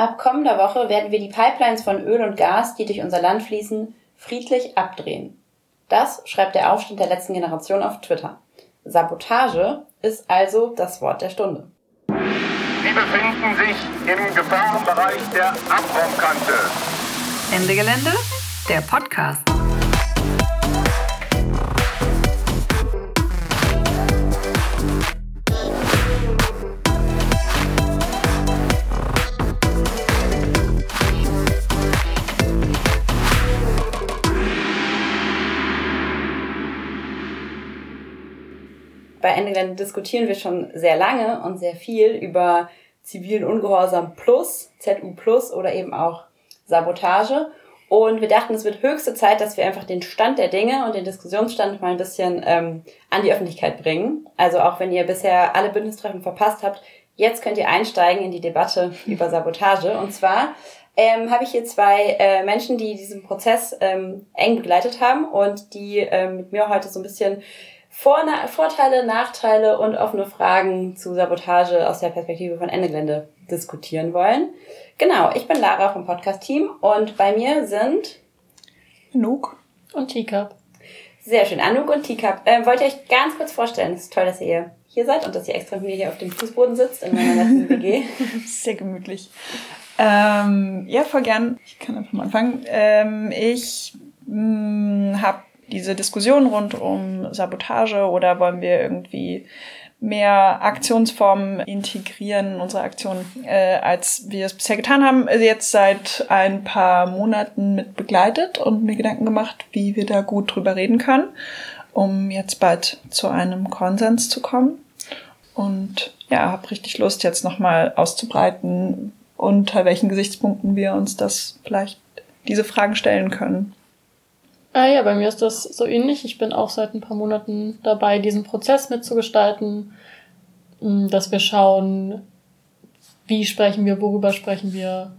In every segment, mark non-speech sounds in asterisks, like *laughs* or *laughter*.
Ab kommender Woche werden wir die Pipelines von Öl und Gas, die durch unser Land fließen, friedlich abdrehen. Das schreibt der Aufstand der letzten Generation auf Twitter. Sabotage ist also das Wort der Stunde. Sie befinden sich im Gefahrenbereich der Abraumkante. Ende Gelände, der Podcast. Bei Ende Gelände diskutieren wir schon sehr lange und sehr viel über zivilen Ungehorsam plus, ZU plus oder eben auch Sabotage. Und wir dachten, es wird höchste Zeit, dass wir einfach den Stand der Dinge und den Diskussionsstand mal ein bisschen ähm, an die Öffentlichkeit bringen. Also auch wenn ihr bisher alle Bündnistreffen verpasst habt, jetzt könnt ihr einsteigen in die Debatte *laughs* über Sabotage. Und zwar ähm, habe ich hier zwei äh, Menschen, die diesen Prozess ähm, eng begleitet haben und die ähm, mit mir heute so ein bisschen vor Vorteile, Nachteile und offene Fragen zu Sabotage aus der Perspektive von Ende Gelände diskutieren wollen. Genau, ich bin Lara vom Podcast-Team und bei mir sind Anouk und Teacup. Sehr schön, Anouk und Teacup. Ähm, wollt ihr euch ganz kurz vorstellen? Es ist toll, dass ihr hier seid und dass ihr extra mit mir hier auf dem Fußboden sitzt in meiner letzten WG. *laughs* Sehr gemütlich. Ähm, ja, voll gern. Ich kann einfach mal anfangen. Ähm, ich mm, habe diese Diskussion rund um Sabotage oder wollen wir irgendwie mehr Aktionsformen integrieren in unsere Aktionen, äh, als wir es bisher getan haben, also jetzt seit ein paar Monaten mit begleitet und mir Gedanken gemacht, wie wir da gut drüber reden können, um jetzt bald zu einem Konsens zu kommen. Und ja, habe richtig Lust, jetzt nochmal auszubreiten, unter welchen Gesichtspunkten wir uns das vielleicht diese Fragen stellen können. Ah ja, bei mir ist das so ähnlich. Ich bin auch seit ein paar Monaten dabei, diesen Prozess mitzugestalten, mm, dass wir schauen, wie sprechen wir, worüber sprechen wir.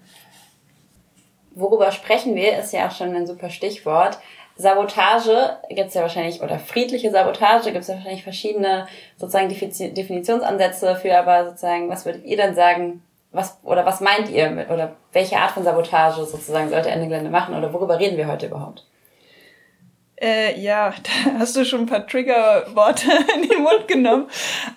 Worüber sprechen wir, ist ja auch schon ein super Stichwort. Sabotage gibt's ja wahrscheinlich, oder friedliche Sabotage gibt's ja wahrscheinlich verschiedene sozusagen Definitionsansätze für, aber sozusagen, was würdet ihr denn sagen, was, oder was meint ihr mit, oder welche Art von Sabotage sozusagen sollte Ende Gelände machen, oder worüber reden wir heute überhaupt? Äh, ja, *laughs* da hast du schon ein paar Triggerworte *laughs* in den Mund genommen.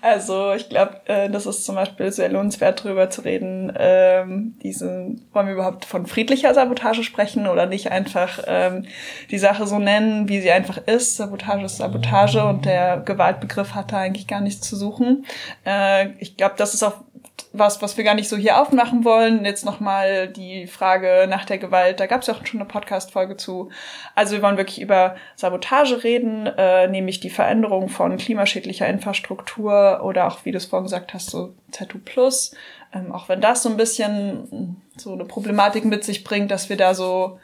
Also ich glaube, äh, das ist zum Beispiel sehr lohnenswert, darüber zu reden. Ähm, diese, wollen wir überhaupt von friedlicher Sabotage sprechen oder nicht einfach ähm, die Sache so nennen, wie sie einfach ist. Sabotage ist Sabotage und der Gewaltbegriff hat da eigentlich gar nichts zu suchen. Äh, ich glaube, das ist auch was, was wir gar nicht so hier aufmachen wollen. Jetzt nochmal die Frage nach der Gewalt. Da gab es ja auch schon eine Podcast-Folge zu. Also wir wollen wirklich über Sabotage reden, äh, nämlich die Veränderung von klimaschädlicher Infrastruktur oder auch, wie du es vorhin gesagt hast, so ZU Plus. Ähm, auch wenn das so ein bisschen so eine Problematik mit sich bringt, dass wir da so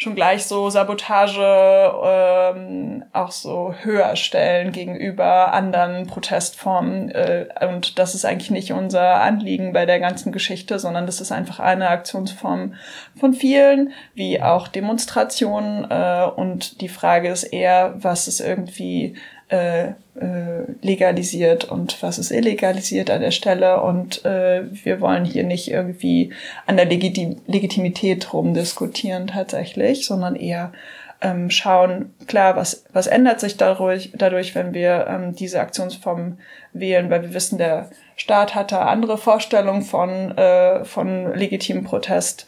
schon gleich so Sabotage ähm, auch so höher stellen gegenüber anderen Protestformen. Äh, und das ist eigentlich nicht unser Anliegen bei der ganzen Geschichte, sondern das ist einfach eine Aktionsform von vielen, wie auch Demonstrationen. Äh, und die Frage ist eher, was ist irgendwie äh, äh, legalisiert und was ist illegalisiert an der Stelle. Und äh, wir wollen hier nicht irgendwie an der Legitim Legitimität rumdiskutieren tatsächlich, sondern eher ähm, schauen, klar, was, was ändert sich dadurch, dadurch wenn wir ähm, diese Aktionsform wählen, weil wir wissen, der Staat hat da andere Vorstellungen von, äh, von legitimem Protest.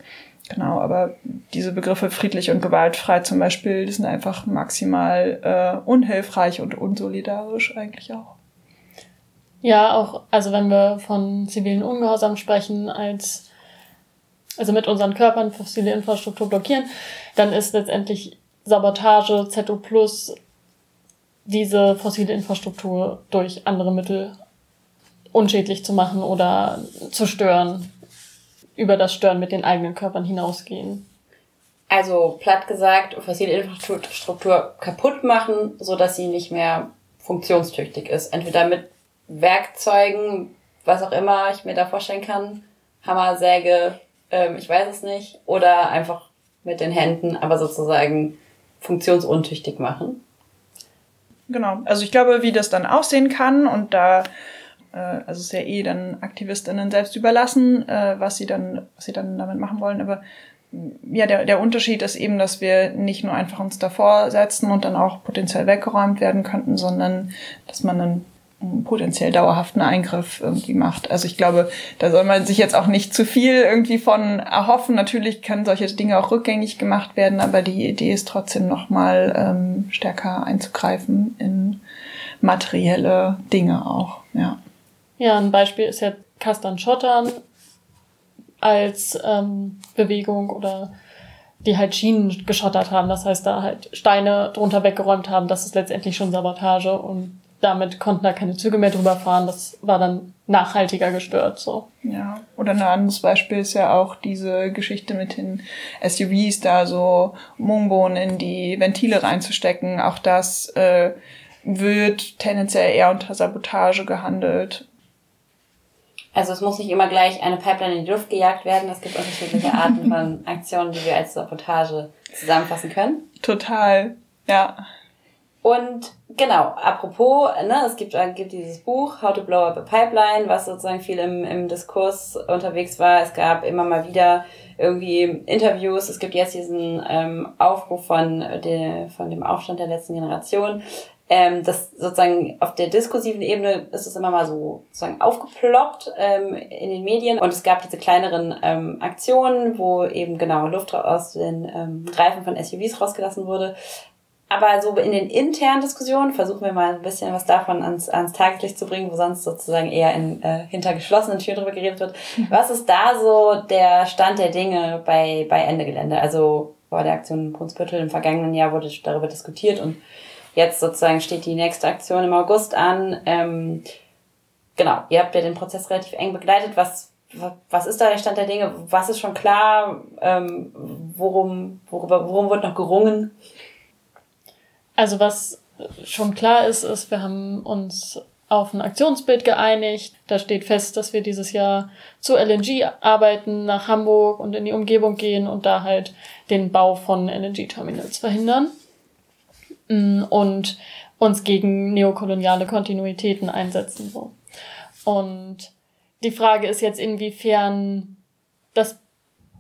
Genau, aber diese Begriffe friedlich und gewaltfrei zum Beispiel, die sind einfach maximal äh, unhilfreich und unsolidarisch eigentlich auch. Ja, auch, also wenn wir von zivilen Ungehorsam sprechen, als also mit unseren Körpern fossile Infrastruktur blockieren, dann ist letztendlich Sabotage, ZO Plus, diese fossile Infrastruktur durch andere Mittel unschädlich zu machen oder zu stören über das Stören mit den eigenen Körpern hinausgehen. Also platt gesagt, fossile Infrastruktur kaputt machen, so dass sie nicht mehr funktionstüchtig ist. Entweder mit Werkzeugen, was auch immer ich mir da vorstellen kann, Hammer, Säge, ähm, ich weiß es nicht, oder einfach mit den Händen, aber sozusagen funktionsuntüchtig machen. Genau. Also ich glaube, wie das dann aussehen kann und da äh, also ist ja eh dann AktivistInnen selbst überlassen, äh, was sie dann, was sie dann damit machen wollen. Aber ja, der, der Unterschied ist eben, dass wir nicht nur einfach uns davor setzen und dann auch potenziell weggeräumt werden könnten, sondern dass man dann einen potenziell dauerhaften Eingriff irgendwie macht. Also ich glaube, da soll man sich jetzt auch nicht zu viel irgendwie von erhoffen. Natürlich können solche Dinge auch rückgängig gemacht werden, aber die Idee ist trotzdem nochmal ähm, stärker einzugreifen in materielle Dinge auch. Ja, ja ein Beispiel ist ja Kastan Schottern als ähm, Bewegung oder die halt Schienen geschottert haben. Das heißt, da halt Steine drunter weggeräumt haben. Das ist letztendlich schon Sabotage und damit konnten da keine Züge mehr drüber fahren. Das war dann nachhaltiger gestört, so. Ja. Oder ein anderes Beispiel ist ja auch diese Geschichte mit den SUVs, da so Mungbohnen in die Ventile reinzustecken. Auch das äh, wird tendenziell eher unter Sabotage gehandelt. Also es muss nicht immer gleich eine Pipeline in die Luft gejagt werden. Es gibt unterschiedliche *laughs* Arten von Aktionen, die wir als Sabotage zusammenfassen können. Total, ja. Und genau, apropos, ne, es gibt, äh, gibt dieses Buch How to Blow Up a Pipeline, was sozusagen viel im, im Diskurs unterwegs war. Es gab immer mal wieder irgendwie Interviews. Es gibt jetzt diesen ähm, Aufruf von, der, von dem Aufstand der letzten Generation, ähm, das sozusagen auf der diskursiven Ebene ist es immer mal so sozusagen aufgeploppt ähm, in den Medien und es gab diese kleineren ähm, Aktionen, wo eben genau Luft aus den ähm, Reifen von SUVs rausgelassen wurde. Aber so in den internen Diskussionen versuchen wir mal ein bisschen was davon ans, ans Tageslicht zu bringen, wo sonst sozusagen eher in, äh, hinter geschlossenen Türen drüber geredet wird. Mhm. Was ist da so der Stand der Dinge bei, bei Ende Gelände? Also vor der Aktion Brunsbüttel im vergangenen Jahr wurde darüber diskutiert und Jetzt sozusagen steht die nächste Aktion im August an. Ähm, genau, ihr habt ja den Prozess relativ eng begleitet. Was, was ist da der Stand der Dinge? Was ist schon klar? Ähm, worum, worüber, worum wird noch gerungen? Also was schon klar ist, ist, wir haben uns auf ein Aktionsbild geeinigt. Da steht fest, dass wir dieses Jahr zu LNG arbeiten, nach Hamburg und in die Umgebung gehen und da halt den Bau von LNG-Terminals verhindern. Und uns gegen neokoloniale Kontinuitäten einsetzen. So. Und die Frage ist jetzt, inwiefern das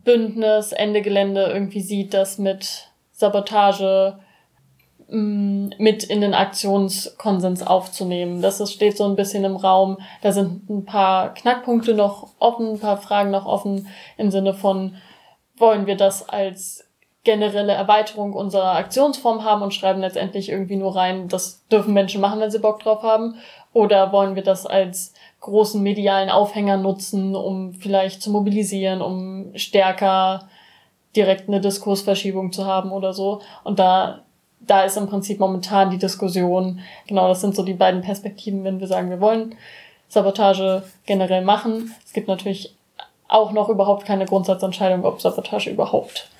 Bündnis Ende Gelände irgendwie sieht, dass mit Sabotage mm, mit in den Aktionskonsens aufzunehmen. Das ist, steht so ein bisschen im Raum. Da sind ein paar Knackpunkte noch offen, ein paar Fragen noch offen im Sinne von, wollen wir das als generelle Erweiterung unserer Aktionsform haben und schreiben letztendlich irgendwie nur rein, das dürfen Menschen machen, wenn sie Bock drauf haben? Oder wollen wir das als großen medialen Aufhänger nutzen, um vielleicht zu mobilisieren, um stärker direkt eine Diskursverschiebung zu haben oder so? Und da, da ist im Prinzip momentan die Diskussion, genau, das sind so die beiden Perspektiven, wenn wir sagen, wir wollen Sabotage generell machen. Es gibt natürlich auch noch überhaupt keine Grundsatzentscheidung, ob Sabotage überhaupt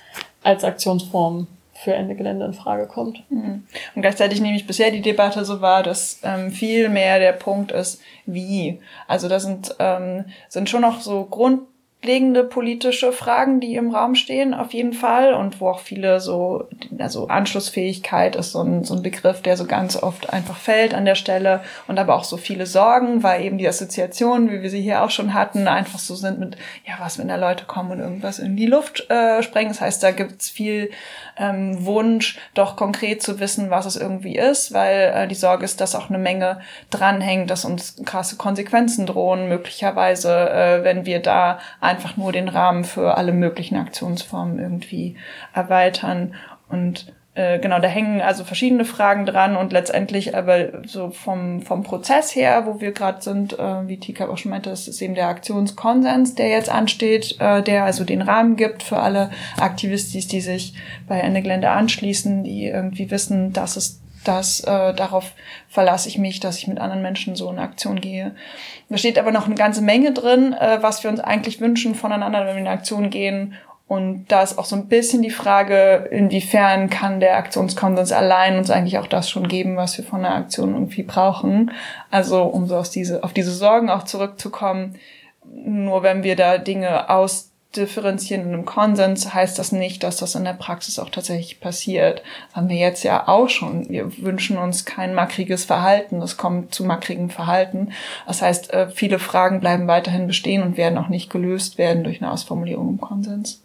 als Aktionsform für Ende Gelände in Frage kommt. Mhm. Und gleichzeitig nehme ich bisher die Debatte so wahr, dass ähm, viel mehr der Punkt ist, wie. Also da sind, ähm, sind schon noch so Grund grundlegende politische Fragen, die im Raum stehen, auf jeden Fall. Und wo auch viele so, also Anschlussfähigkeit ist so ein, so ein Begriff, der so ganz oft einfach fällt an der Stelle. Und aber auch so viele Sorgen, weil eben die Assoziationen, wie wir sie hier auch schon hatten, einfach so sind mit, ja, was, wenn da Leute kommen und irgendwas in die Luft äh, sprengen. Das heißt, da gibt's viel ähm, Wunsch, doch konkret zu wissen, was es irgendwie ist, weil äh, die Sorge ist, dass auch eine Menge dranhängt, dass uns krasse Konsequenzen drohen, möglicherweise, äh, wenn wir da einfach nur den Rahmen für alle möglichen Aktionsformen irgendwie erweitern. Und äh, genau, da hängen also verschiedene Fragen dran und letztendlich aber so vom, vom Prozess her, wo wir gerade sind, äh, wie Tika auch schon meinte, das ist eben der Aktionskonsens, der jetzt ansteht, äh, der also den Rahmen gibt für alle Aktivistis, die sich bei Ende Gelände anschließen, die irgendwie wissen, dass es das, äh, darauf verlasse ich mich, dass ich mit anderen Menschen so in Aktion gehe. Da steht aber noch eine ganze Menge drin, äh, was wir uns eigentlich wünschen voneinander, wenn wir in Aktion gehen. Und da ist auch so ein bisschen die Frage, inwiefern kann der Aktionskonsens allein uns eigentlich auch das schon geben, was wir von der Aktion irgendwie brauchen. Also um so aus diese, auf diese Sorgen auch zurückzukommen, nur wenn wir da Dinge aus differenzieren in einem Konsens, heißt das nicht, dass das in der Praxis auch tatsächlich passiert. Das haben wir jetzt ja auch schon. Wir wünschen uns kein mackriges Verhalten. Es kommt zu mackrigem Verhalten. Das heißt, äh, viele Fragen bleiben weiterhin bestehen und werden auch nicht gelöst werden durch eine Ausformulierung im Konsens.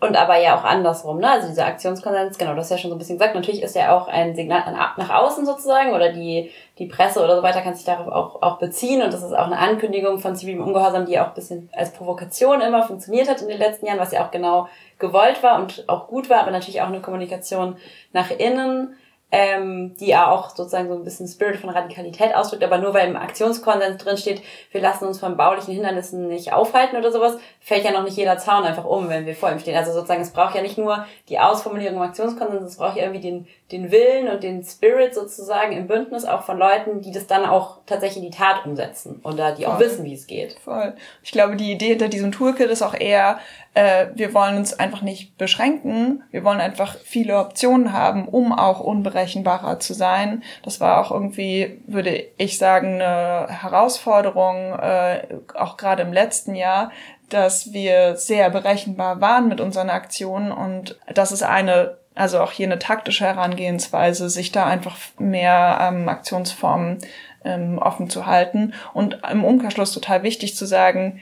Und aber ja auch andersrum, ne? Also dieser Aktionskonsens, genau, das ist ja schon so ein bisschen gesagt. Natürlich ist ja auch ein Signal nach außen sozusagen oder die, die Presse oder so weiter kann sich darauf auch, auch beziehen und das ist auch eine Ankündigung von zivilem Ungehorsam, die auch ein bisschen als Provokation immer funktioniert hat in den letzten Jahren, was ja auch genau gewollt war und auch gut war, aber natürlich auch eine Kommunikation nach innen ähm, die ja auch sozusagen so ein bisschen Spirit von Radikalität ausdrückt, aber nur weil im Aktionskonsens drin steht, wir lassen uns von baulichen Hindernissen nicht aufhalten oder sowas, fällt ja noch nicht jeder Zaun einfach um, wenn wir vor ihm stehen. Also sozusagen, es braucht ja nicht nur die Ausformulierung im Aktionskonsens, es braucht ja irgendwie den, den Willen und den Spirit sozusagen im Bündnis auch von Leuten, die das dann auch tatsächlich in die Tat umsetzen oder die Voll. auch wissen, wie es geht. Voll. Ich glaube, die Idee hinter diesem Toolkit ist auch eher, äh, wir wollen uns einfach nicht beschränken. Wir wollen einfach viele Optionen haben, um auch unberechenbarer zu sein. Das war auch irgendwie, würde ich sagen, eine Herausforderung, äh, auch gerade im letzten Jahr, dass wir sehr berechenbar waren mit unseren Aktionen und das ist eine also auch hier eine taktische Herangehensweise, sich da einfach mehr ähm, Aktionsformen ähm, offen zu halten und im Umkehrschluss total wichtig zu sagen,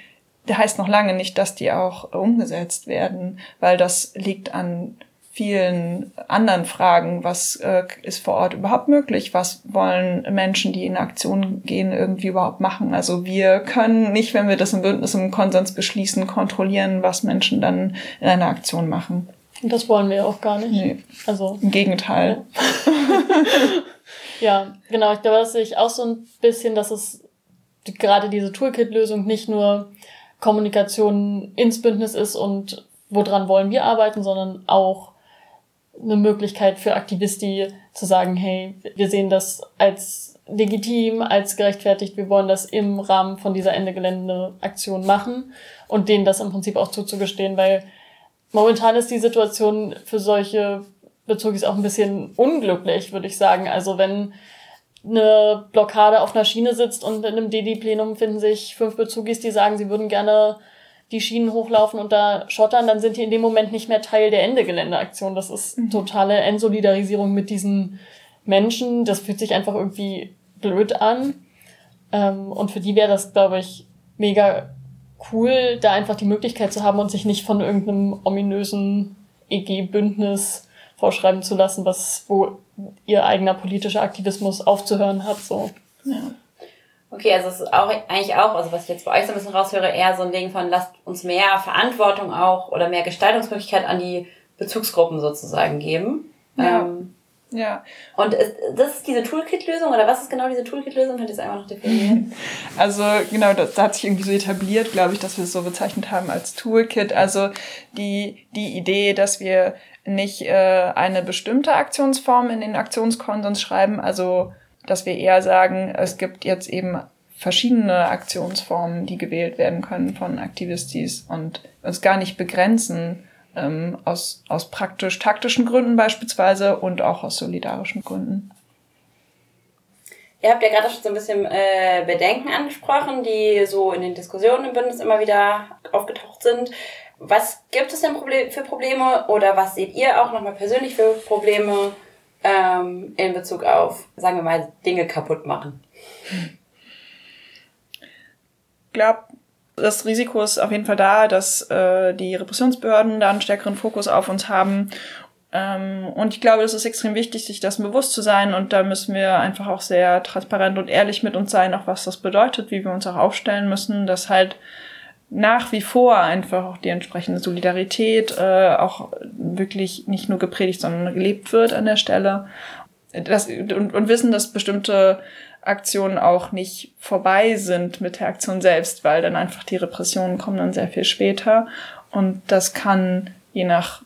der heißt noch lange nicht, dass die auch umgesetzt werden, weil das liegt an vielen anderen Fragen. Was äh, ist vor Ort überhaupt möglich? Was wollen Menschen, die in Aktion gehen, irgendwie überhaupt machen? Also wir können nicht, wenn wir das im Bündnis im Konsens beschließen, kontrollieren, was Menschen dann in einer Aktion machen. Und das wollen wir auch gar nicht. Nee. Also im Gegenteil. Ja, *laughs* ja genau. Ich glaube, das sehe ich auch so ein bisschen, dass es gerade diese Toolkit-Lösung nicht nur Kommunikation ins Bündnis ist und woran wollen wir arbeiten, sondern auch eine Möglichkeit für Aktivisti zu sagen, hey, wir sehen das als legitim, als gerechtfertigt, wir wollen das im Rahmen von dieser Ende Gelände Aktion machen und denen das im Prinzip auch zuzugestehen, weil momentan ist die Situation für solche Bezugis auch ein bisschen unglücklich, würde ich sagen. Also wenn eine Blockade auf einer Schiene sitzt und in einem DD-Plenum finden sich fünf Bezugis, die sagen, sie würden gerne die Schienen hochlaufen und da schottern, dann sind die in dem Moment nicht mehr Teil der Ende-Gelände-Aktion. Das ist mhm. totale Entsolidarisierung mit diesen Menschen. Das fühlt sich einfach irgendwie blöd an. Ähm, und für die wäre das, glaube ich, mega cool, da einfach die Möglichkeit zu haben und sich nicht von irgendeinem ominösen EG-Bündnis vorschreiben zu lassen, was, wo ihr eigener politischer Aktivismus aufzuhören hat, so. Ja. Okay, also es ist auch eigentlich auch, also was ich jetzt bei euch so ein bisschen raushöre, eher so ein Ding von lasst uns mehr Verantwortung auch oder mehr Gestaltungsmöglichkeit an die Bezugsgruppen sozusagen geben. Ja. Ähm, ja. Und ist, das ist diese Toolkit-Lösung oder was ist genau diese Toolkit-Lösung? Könnt ihr es einfach noch definieren? *laughs* Also genau, das, das hat sich irgendwie so etabliert, glaube ich, dass wir es so bezeichnet haben als Toolkit. Also die, die Idee, dass wir nicht äh, eine bestimmte Aktionsform in den Aktionskonsens schreiben, also dass wir eher sagen, es gibt jetzt eben verschiedene Aktionsformen, die gewählt werden können von Aktivistis und uns gar nicht begrenzen ähm, aus, aus praktisch-taktischen Gründen beispielsweise und auch aus solidarischen Gründen. Ihr habt ja gerade schon so ein bisschen äh, Bedenken angesprochen, die so in den Diskussionen im Bündnis immer wieder aufgetaucht sind. Was gibt es denn für Probleme oder was seht ihr auch nochmal persönlich für Probleme ähm, in Bezug auf, sagen wir mal, Dinge kaputt machen? Ich glaube, das Risiko ist auf jeden Fall da, dass äh, die Repressionsbehörden da einen stärkeren Fokus auf uns haben. Ähm, und ich glaube, es ist extrem wichtig, sich das bewusst zu sein. Und da müssen wir einfach auch sehr transparent und ehrlich mit uns sein, auch was das bedeutet, wie wir uns auch aufstellen müssen, dass halt nach wie vor einfach auch die entsprechende Solidarität äh, auch wirklich nicht nur gepredigt, sondern gelebt wird an der Stelle. Das, und, und wissen, dass bestimmte Aktionen auch nicht vorbei sind mit der Aktion selbst, weil dann einfach die Repressionen kommen dann sehr viel später. Und das kann je nach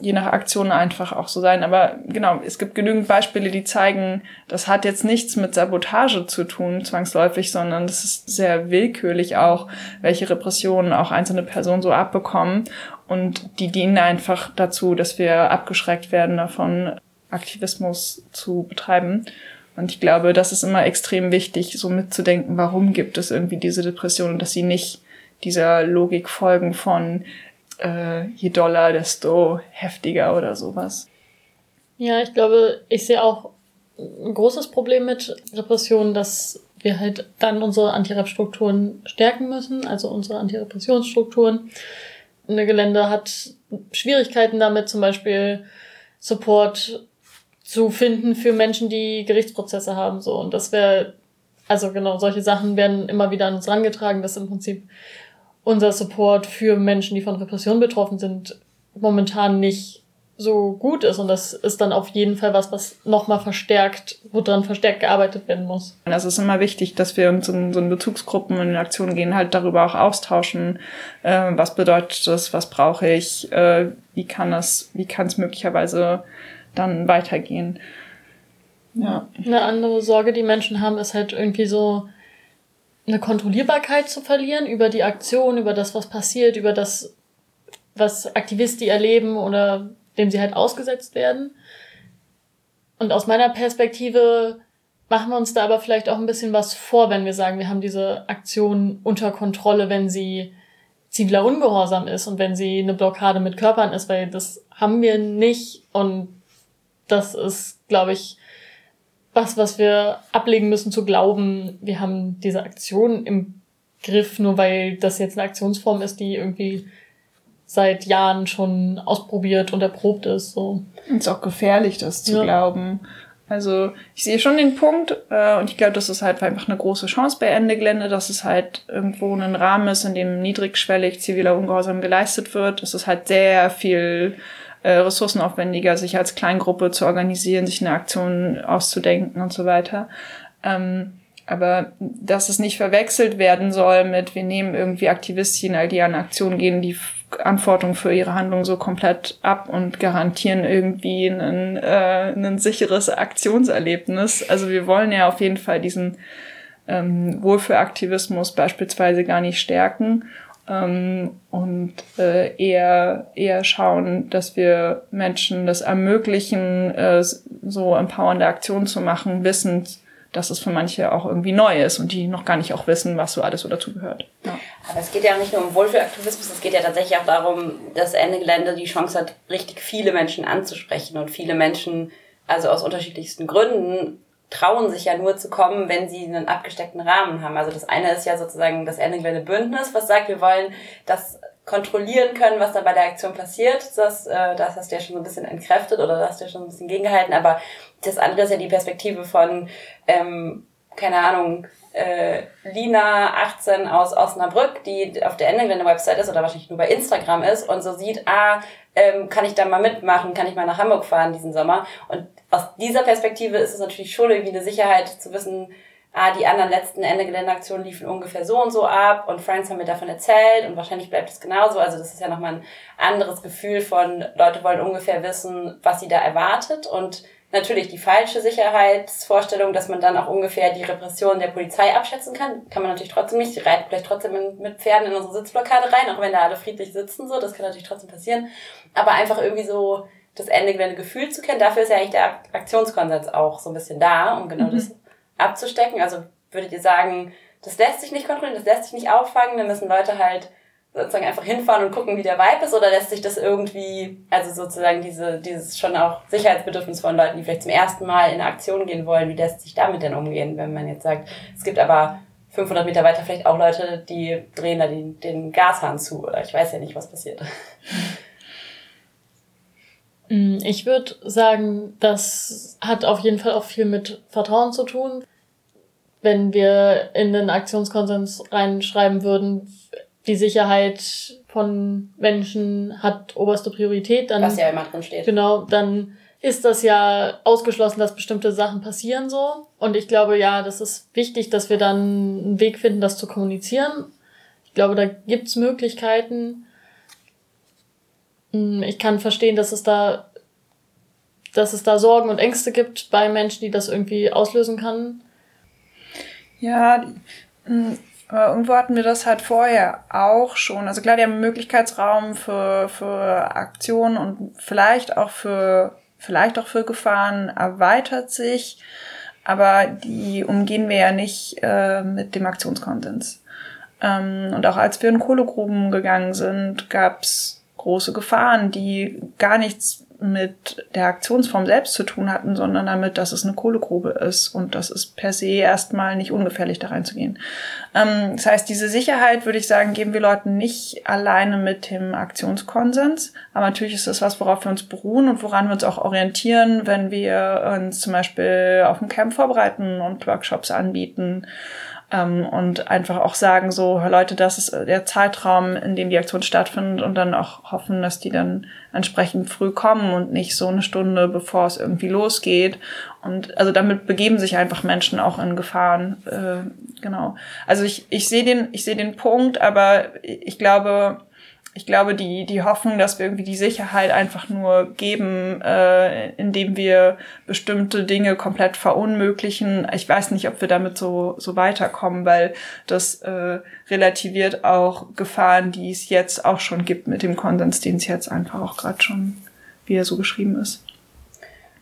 je nach Aktion einfach auch so sein. Aber genau, es gibt genügend Beispiele, die zeigen, das hat jetzt nichts mit Sabotage zu tun, zwangsläufig, sondern das ist sehr willkürlich auch, welche Repressionen auch einzelne Personen so abbekommen. Und die dienen einfach dazu, dass wir abgeschreckt werden davon, Aktivismus zu betreiben. Und ich glaube, das ist immer extrem wichtig, so mitzudenken, warum gibt es irgendwie diese Depression und dass sie nicht dieser Logik folgen von äh, je doller, desto heftiger oder sowas. Ja, ich glaube, ich sehe auch ein großes Problem mit Repression, dass wir halt dann unsere Antirep-Strukturen stärken müssen, also unsere Antirepressionsstrukturen. Eine Gelände hat Schwierigkeiten damit, zum Beispiel Support zu finden für Menschen, die Gerichtsprozesse haben, so. Und das wäre, also genau, solche Sachen werden immer wieder an uns rangetragen, dass im Prinzip unser Support für Menschen, die von Repression betroffen sind, momentan nicht so gut ist. Und das ist dann auf jeden Fall was, was nochmal verstärkt, woran verstärkt gearbeitet werden muss. Es ist immer wichtig, dass wir uns in so in Bezugsgruppen und in Aktionen gehen, halt darüber auch austauschen, äh, was bedeutet das, was brauche ich, äh, wie kann das, wie kann es möglicherweise dann weitergehen. Ja. Eine andere Sorge, die Menschen haben, ist halt irgendwie so eine Kontrollierbarkeit zu verlieren über die Aktion, über das, was passiert, über das, was Aktivisten erleben oder dem sie halt ausgesetzt werden. Und aus meiner Perspektive machen wir uns da aber vielleicht auch ein bisschen was vor, wenn wir sagen, wir haben diese Aktion unter Kontrolle, wenn sie ziviler Ungehorsam ist und wenn sie eine Blockade mit Körpern ist, weil das haben wir nicht und das ist, glaube ich, was, was wir ablegen müssen zu glauben, wir haben diese Aktion im Griff, nur weil das jetzt eine Aktionsform ist, die irgendwie seit Jahren schon ausprobiert und erprobt ist. So. Ist auch gefährlich, das zu ja. glauben. Also ich sehe schon den Punkt äh, und ich glaube, das ist halt einfach eine große Chance bei Ende Gelände, dass es halt irgendwo ein Rahmen ist, in dem niedrigschwellig ziviler Ungehorsam geleistet wird. Es ist halt sehr viel äh, ressourcenaufwendiger, sich als Kleingruppe zu organisieren, sich eine Aktion auszudenken und so weiter. Ähm, aber dass es nicht verwechselt werden soll mit, wir nehmen irgendwie Aktivistinnen, die an Aktionen gehen, die Verantwortung für ihre Handlung so komplett ab und garantieren irgendwie ein, äh, sicheres Aktionserlebnis. Also wir wollen ja auf jeden Fall diesen ähm, Wohlfühlaktivismus beispielsweise gar nicht stärken ähm, und äh, eher eher schauen, dass wir Menschen das ermöglichen, äh, so empowernde Aktionen zu machen, wissend, dass es für manche auch irgendwie neu ist und die noch gar nicht auch wissen, was so alles so dazugehört. Ja. Aber es geht ja nicht nur um Wohlfühlaktivismus, es geht ja tatsächlich auch darum, dass Ende Gelände die Chance hat, richtig viele Menschen anzusprechen und viele Menschen, also aus unterschiedlichsten Gründen, trauen sich ja nur zu kommen, wenn sie einen abgesteckten Rahmen haben. Also das eine ist ja sozusagen das Ende Bündnis, was sagt, wir wollen das kontrollieren können, was da bei der Aktion passiert. Das, äh, das hast du ja schon so ein bisschen entkräftet oder das hast du ja schon ein bisschen gegengehalten. Aber das andere ist ja die Perspektive von, ähm, keine Ahnung, äh, Lina 18 aus Osnabrück, die auf der Ende Website ist oder wahrscheinlich nur bei Instagram ist und so sieht, ah, ähm, kann ich da mal mitmachen, kann ich mal nach Hamburg fahren diesen Sommer. Und aus dieser Perspektive ist es natürlich schon irgendwie eine Sicherheit zu wissen, ah, die anderen letzten Ende Geländeaktionen liefen ungefähr so und so ab und Friends haben mir davon erzählt und wahrscheinlich bleibt es genauso. Also das ist ja nochmal ein anderes Gefühl von, Leute wollen ungefähr wissen, was sie da erwartet und natürlich die falsche Sicherheitsvorstellung, dass man dann auch ungefähr die Repression der Polizei abschätzen kann. Kann man natürlich trotzdem nicht. Die reiten vielleicht trotzdem mit Pferden in unsere Sitzblockade rein, auch wenn da alle friedlich sitzen, so. Das kann natürlich trotzdem passieren. Aber einfach irgendwie so das Ende Gelände Gefühl zu kennen, dafür ist ja eigentlich der Aktionskonsens auch so ein bisschen da, um genau mhm. das abzustecken? Also würdet ihr sagen, das lässt sich nicht kontrollieren, das lässt sich nicht auffangen, dann müssen Leute halt sozusagen einfach hinfahren und gucken, wie der Vibe ist, oder lässt sich das irgendwie, also sozusagen diese, dieses schon auch Sicherheitsbedürfnis von Leuten, die vielleicht zum ersten Mal in Aktion gehen wollen, wie lässt sich damit denn umgehen, wenn man jetzt sagt, es gibt aber 500 Meter weiter vielleicht auch Leute, die drehen da den, den Gashahn zu, oder ich weiß ja nicht, was passiert. Mm, ich würde sagen, das hat auf jeden Fall auch viel mit Vertrauen zu tun. Wenn wir in den Aktionskonsens reinschreiben würden, die Sicherheit von Menschen hat oberste Priorität, dann. Was ja immer drin steht. Genau, dann ist das ja ausgeschlossen, dass bestimmte Sachen passieren so. Und ich glaube, ja, das ist wichtig, dass wir dann einen Weg finden, das zu kommunizieren. Ich glaube, da gibt's Möglichkeiten. Hm, ich kann verstehen, dass es da, dass es da Sorgen und Ängste gibt bei Menschen, die das irgendwie auslösen kann. Ja, hm, aber irgendwo hatten wir das halt vorher auch schon. Also klar, die haben einen Möglichkeitsraum für, für Aktionen und vielleicht auch für, vielleicht auch für Gefahren erweitert sich. Aber die umgehen wir ja nicht äh, mit dem Aktionskonsens. Ähm, und auch als wir in Kohlegruben gegangen sind, gab es große Gefahren, die gar nichts mit der Aktionsform selbst zu tun hatten, sondern damit, dass es eine Kohlegrube ist und das ist per se erstmal nicht ungefährlich da reinzugehen. Ähm, das heißt, diese Sicherheit, würde ich sagen, geben wir Leuten nicht alleine mit dem Aktionskonsens, aber natürlich ist das was, worauf wir uns beruhen und woran wir uns auch orientieren, wenn wir uns zum Beispiel auf ein Camp vorbereiten und Workshops anbieten ähm, und einfach auch sagen, so, Leute, das ist der Zeitraum, in dem die Aktion stattfindet und dann auch hoffen, dass die dann entsprechend früh kommen und nicht so eine Stunde, bevor es irgendwie losgeht. Und also damit begeben sich einfach Menschen auch in Gefahren. Äh, genau. Also ich, ich sehe den, ich sehe den Punkt, aber ich glaube, ich glaube, die, die Hoffnung, dass wir irgendwie die Sicherheit einfach nur geben, äh, indem wir bestimmte Dinge komplett verunmöglichen. Ich weiß nicht, ob wir damit so, so weiterkommen, weil das äh, relativiert auch Gefahren, die es jetzt auch schon gibt mit dem Konsens, den es jetzt einfach auch gerade schon, wie er so geschrieben ist.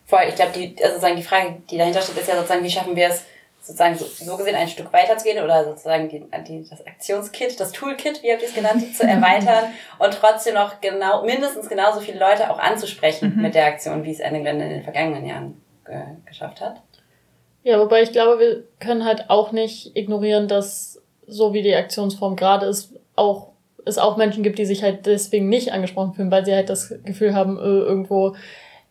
Voll, ich glaube, die, also sozusagen die Frage, die dahinter steht, ist ja sozusagen, wie schaffen wir es, sozusagen so, so gesehen ein Stück weiterzugehen oder sozusagen die, die, das Aktionskit, das Toolkit, wie habt ihr es genannt, zu erweitern und trotzdem noch genau, mindestens genauso viele Leute auch anzusprechen mhm. mit der Aktion, wie es England in den vergangenen Jahren ge geschafft hat. Ja, wobei ich glaube, wir können halt auch nicht ignorieren, dass so wie die Aktionsform gerade ist, auch es auch Menschen gibt, die sich halt deswegen nicht angesprochen fühlen, weil sie halt das Gefühl haben, äh, irgendwo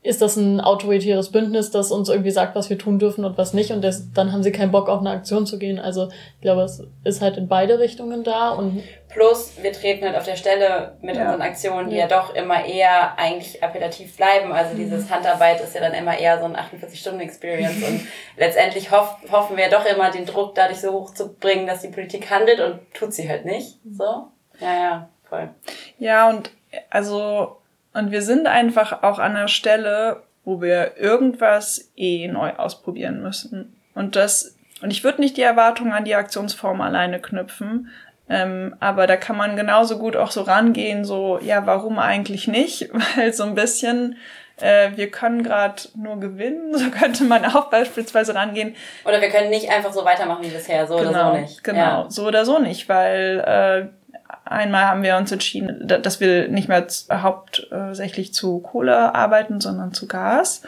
ist das ein autoritäres Bündnis, das uns irgendwie sagt, was wir tun dürfen und was nicht. Und das, dann haben sie keinen Bock, auf eine Aktion zu gehen. Also ich glaube, es ist halt in beide Richtungen da. Und Plus, wir treten halt auf der Stelle mit ja. unseren Aktionen, die ja. ja. doch immer eher eigentlich appellativ bleiben. Also mhm. dieses Handarbeit ist ja dann immer eher so ein 48-Stunden-Experience. und *laughs* letztendlich hoff, hoffen wir doch immer, den Druck dadurch so hoch zu bringen, dass die Politik handelt und tut sie halt nicht. So. Ja, ja, voll. Ja, und also und wir sind einfach auch an der Stelle, wo wir irgendwas eh neu ausprobieren müssen. Und das, und ich würde nicht die Erwartungen an die Aktionsform alleine knüpfen, ähm, aber da kann man genauso gut auch so rangehen, so, ja, warum eigentlich nicht? *laughs* Weil so ein bisschen, äh, wir können gerade nur gewinnen, so könnte man auch beispielsweise rangehen. Oder wir können nicht einfach so weitermachen wie bisher, so genau, oder so nicht. Genau, ja. so oder so nicht, weil äh, Einmal haben wir uns entschieden, dass wir nicht mehr hauptsächlich zu Kohle arbeiten, sondern zu Gas.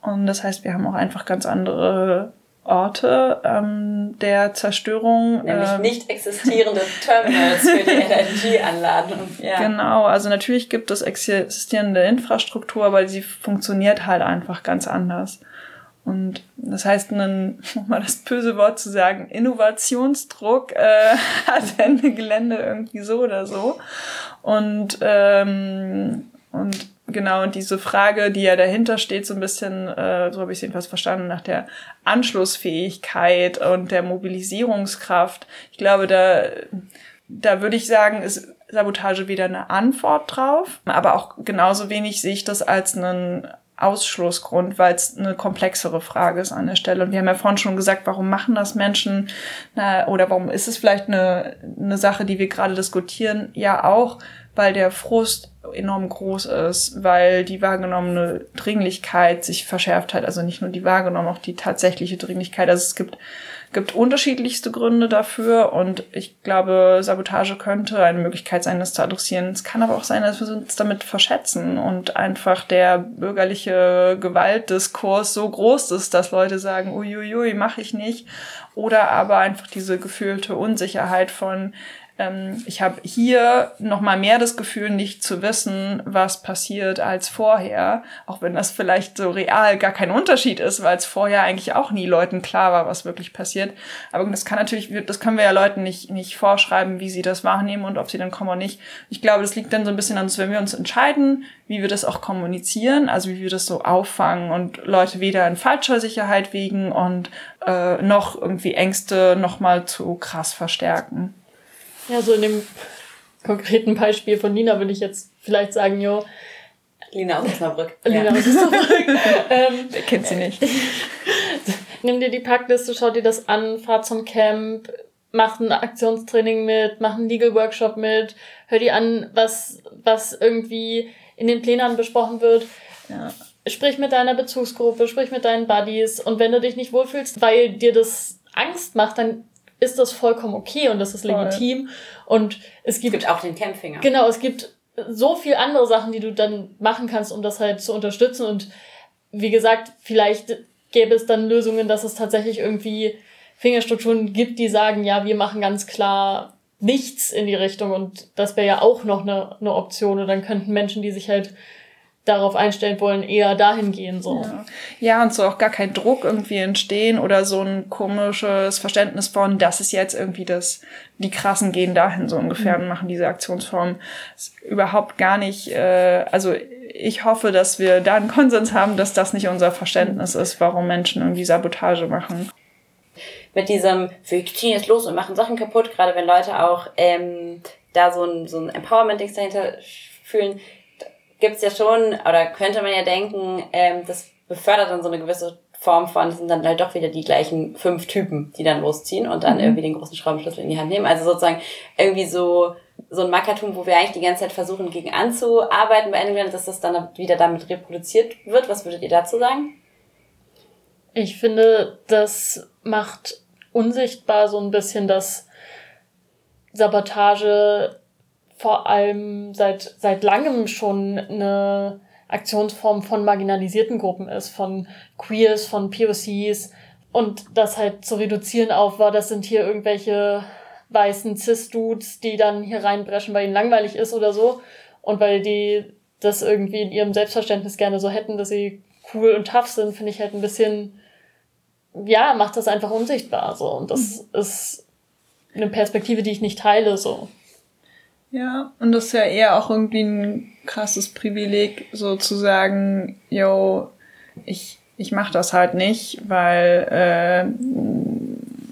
Und das heißt, wir haben auch einfach ganz andere Orte ähm, der Zerstörung. Nämlich äh, nicht existierende *laughs* Terminals für die Energieanlagen. Ja. Genau, also natürlich gibt es existierende Infrastruktur, aber sie funktioniert halt einfach ganz anders. Und das heißt, einen, *laughs* um mal das böse Wort zu sagen, Innovationsdruck äh, *laughs* hat Ende Gelände irgendwie so oder so. Und, ähm, und genau, und diese Frage, die ja dahinter steht, so ein bisschen, äh, so habe ich es jedenfalls verstanden, nach der Anschlussfähigkeit und der Mobilisierungskraft. Ich glaube, da, da würde ich sagen, ist Sabotage wieder eine Antwort drauf. Aber auch genauso wenig sehe ich das als einen Ausschlussgrund, weil es eine komplexere Frage ist an der Stelle. Und wir haben ja vorhin schon gesagt, warum machen das Menschen na, oder warum ist es vielleicht eine, eine Sache, die wir gerade diskutieren? Ja, auch, weil der Frust enorm groß ist, weil die wahrgenommene Dringlichkeit sich verschärft hat. Also nicht nur die wahrgenommen, auch die tatsächliche Dringlichkeit. Also es gibt gibt unterschiedlichste Gründe dafür und ich glaube, Sabotage könnte eine Möglichkeit sein, das zu adressieren. Es kann aber auch sein, dass wir uns damit verschätzen und einfach der bürgerliche Gewaltdiskurs so groß ist, dass Leute sagen, uiuiui, mache ich nicht. Oder aber einfach diese gefühlte Unsicherheit von, ich habe hier noch mal mehr das Gefühl, nicht zu wissen, was passiert als vorher, auch wenn das vielleicht so real gar kein Unterschied ist, weil es vorher eigentlich auch nie Leuten klar war, was wirklich passiert. Aber das kann natürlich, das können wir ja Leuten nicht nicht vorschreiben, wie sie das wahrnehmen und ob sie dann kommen oder nicht. Ich glaube, das liegt dann so ein bisschen an uns, wenn wir uns entscheiden, wie wir das auch kommunizieren, also wie wir das so auffangen und Leute weder in falscher Sicherheit wiegen und äh, noch irgendwie Ängste noch mal zu krass verstärken. Ja, so in dem konkreten Beispiel von Nina würde ich jetzt vielleicht sagen, jo. Lina aus Osnabrück. *laughs* Lina ja. aus Osnabrück. *laughs* ähm, Wer kennt sie nicht? *laughs* Nimm dir die Packliste, schau dir das an, fahr zum Camp, mach ein Aktionstraining mit, mach einen Legal Workshop mit, hör dir an, was, was irgendwie in den Plänen besprochen wird. Ja. Sprich mit deiner Bezugsgruppe, sprich mit deinen Buddies und wenn du dich nicht wohlfühlst, weil dir das Angst macht, dann ist das vollkommen okay und das ist legitim. Und es gibt, es gibt auch den Campfinger. Genau, es gibt so viel andere Sachen, die du dann machen kannst, um das halt zu unterstützen. Und wie gesagt, vielleicht gäbe es dann Lösungen, dass es tatsächlich irgendwie Fingerstrukturen gibt, die sagen, ja, wir machen ganz klar nichts in die Richtung und das wäre ja auch noch eine, eine Option und dann könnten Menschen, die sich halt darauf einstellen wollen, eher dahin gehen. So. Ja. ja, und so auch gar kein Druck irgendwie entstehen oder so ein komisches Verständnis von, das ist jetzt irgendwie das, die krassen gehen dahin so ungefähr mhm. und machen diese Aktionsform. Ist überhaupt gar nicht, äh, also ich hoffe, dass wir da einen Konsens haben, dass das nicht unser Verständnis ist, warum Menschen irgendwie Sabotage machen mit diesem, wir ziehen jetzt los und machen Sachen kaputt, gerade wenn Leute auch ähm, da so ein, so ein Empowerment-Dings dahinter fühlen, gibt's ja schon, oder könnte man ja denken, ähm, das befördert dann so eine gewisse Form von, das sind dann halt doch wieder die gleichen fünf Typen, die dann losziehen und dann mhm. irgendwie den großen Schraubenschlüssel in die Hand nehmen. Also sozusagen irgendwie so, so ein Mackertum, wo wir eigentlich die ganze Zeit versuchen, gegen anzuarbeiten bei England, dass das dann wieder damit reproduziert wird. Was würdet ihr dazu sagen? Ich finde, das macht unsichtbar so ein bisschen, dass Sabotage vor allem seit, seit langem schon eine Aktionsform von marginalisierten Gruppen ist, von Queers, von POCs und das halt zu reduzieren auf, war das sind hier irgendwelche weißen Cis-Dudes, die dann hier reinbrechen, weil ihnen langweilig ist oder so und weil die das irgendwie in ihrem Selbstverständnis gerne so hätten, dass sie cool und tough sind, finde ich halt ein bisschen, ja, macht das einfach unsichtbar, so. Und das mhm. ist eine Perspektive, die ich nicht teile, so. Ja, und das ist ja eher auch irgendwie ein krasses Privileg, so zu sagen, yo, ich, ich mach das halt nicht, weil, äh,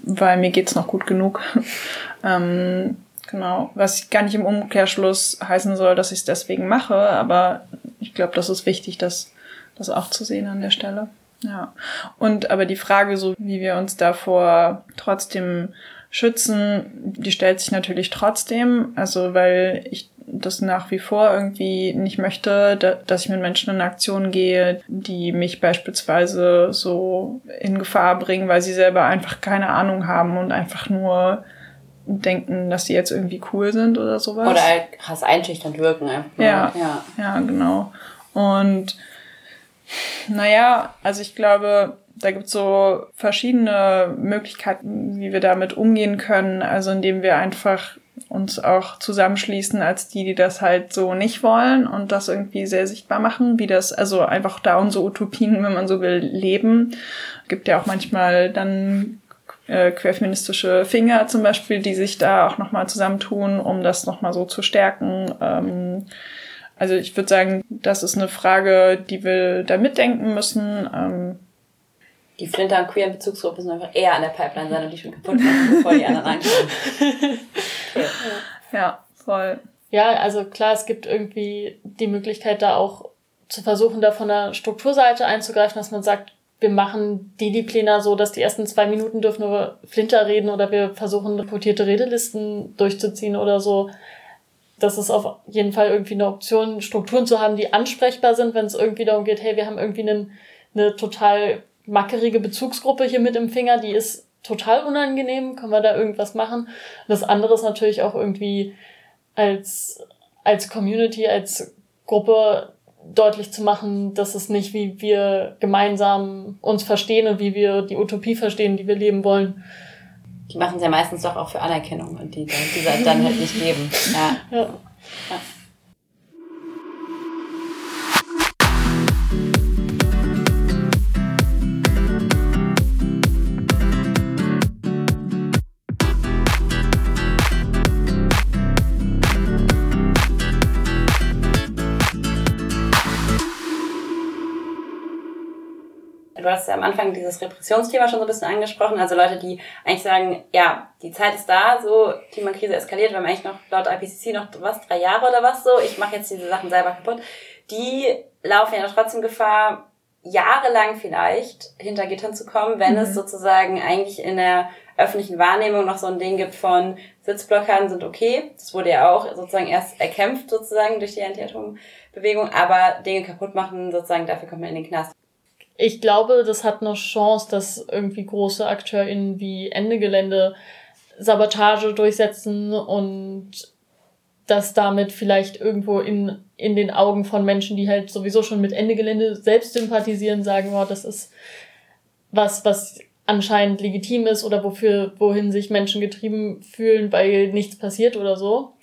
weil mir geht's noch gut genug. *laughs* ähm, genau, was gar nicht im Umkehrschluss heißen soll, dass ich es deswegen mache, aber ich glaube, das ist wichtig, das, das auch zu sehen an der Stelle. Ja. Und aber die Frage, so wie wir uns davor trotzdem schützen, die stellt sich natürlich trotzdem. Also weil ich das nach wie vor irgendwie nicht möchte, dass ich mit Menschen in Aktion gehe, die mich beispielsweise so in Gefahr bringen, weil sie selber einfach keine Ahnung haben und einfach nur denken, dass sie jetzt irgendwie cool sind oder sowas. Oder halt krass einschüchternd wirken einfach. Ja, ja, ja, genau. Und naja, also ich glaube, da gibt es so verschiedene Möglichkeiten, wie wir damit umgehen können. Also indem wir einfach uns auch zusammenschließen als die, die das halt so nicht wollen und das irgendwie sehr sichtbar machen, wie das, also einfach da unsere Utopien, wenn man so will, leben. Gibt ja auch manchmal dann äh, querfeministische Finger zum Beispiel, die sich da auch nochmal zusammentun, um das nochmal so zu stärken. Ähm, also ich würde sagen, das ist eine Frage, die wir da mitdenken müssen. Ähm, die Flinter und queeren Bezugsgruppen müssen einfach eher an der Pipeline sein und die schon kaputt machen, bevor die anderen reinkommen. *laughs* Okay. Ja, voll. Ja, also klar, es gibt irgendwie die Möglichkeit, da auch zu versuchen, da von der Strukturseite einzugreifen, dass man sagt, wir machen die die Pläne so, dass die ersten zwei Minuten dürfen nur Flinter reden oder wir versuchen, reportierte Redelisten durchzuziehen oder so das ist auf jeden Fall irgendwie eine Option, Strukturen zu haben, die ansprechbar sind, wenn es irgendwie darum geht, hey, wir haben irgendwie einen, eine total mackerige Bezugsgruppe hier mit im Finger, die ist total unangenehm, können wir da irgendwas machen? Das andere ist natürlich auch irgendwie als, als Community, als Gruppe deutlich zu machen, dass es nicht, wie wir gemeinsam uns verstehen und wie wir die Utopie verstehen, die wir leben wollen, die machen es ja meistens doch auch für Anerkennung und die, die dann halt nicht geben. Ja. ja. ja. Hast ja am Anfang dieses Repressionsthema schon so ein bisschen angesprochen. Also Leute, die eigentlich sagen, ja, die Zeit ist da, so Klimakrise eskaliert, wir haben eigentlich noch laut IPCC noch was, drei Jahre oder was so, ich mache jetzt diese Sachen selber kaputt. Die laufen ja trotzdem Gefahr, jahrelang vielleicht hinter Gittern zu kommen, wenn mhm. es sozusagen eigentlich in der öffentlichen Wahrnehmung noch so ein Ding gibt von Sitzblockaden sind okay. Das wurde ja auch sozusagen erst erkämpft sozusagen durch die Anti-Atom-Bewegung, aber Dinge kaputt machen sozusagen, dafür kommt man in den Knast ich glaube, das hat noch Chance, dass irgendwie große AkteurInnen wie Ende Gelände Sabotage durchsetzen und das damit vielleicht irgendwo in, in den Augen von Menschen, die halt sowieso schon mit Ende Gelände selbst sympathisieren, sagen, wow, das ist was, was anscheinend legitim ist oder wofür, wohin sich Menschen getrieben fühlen, weil nichts passiert oder so.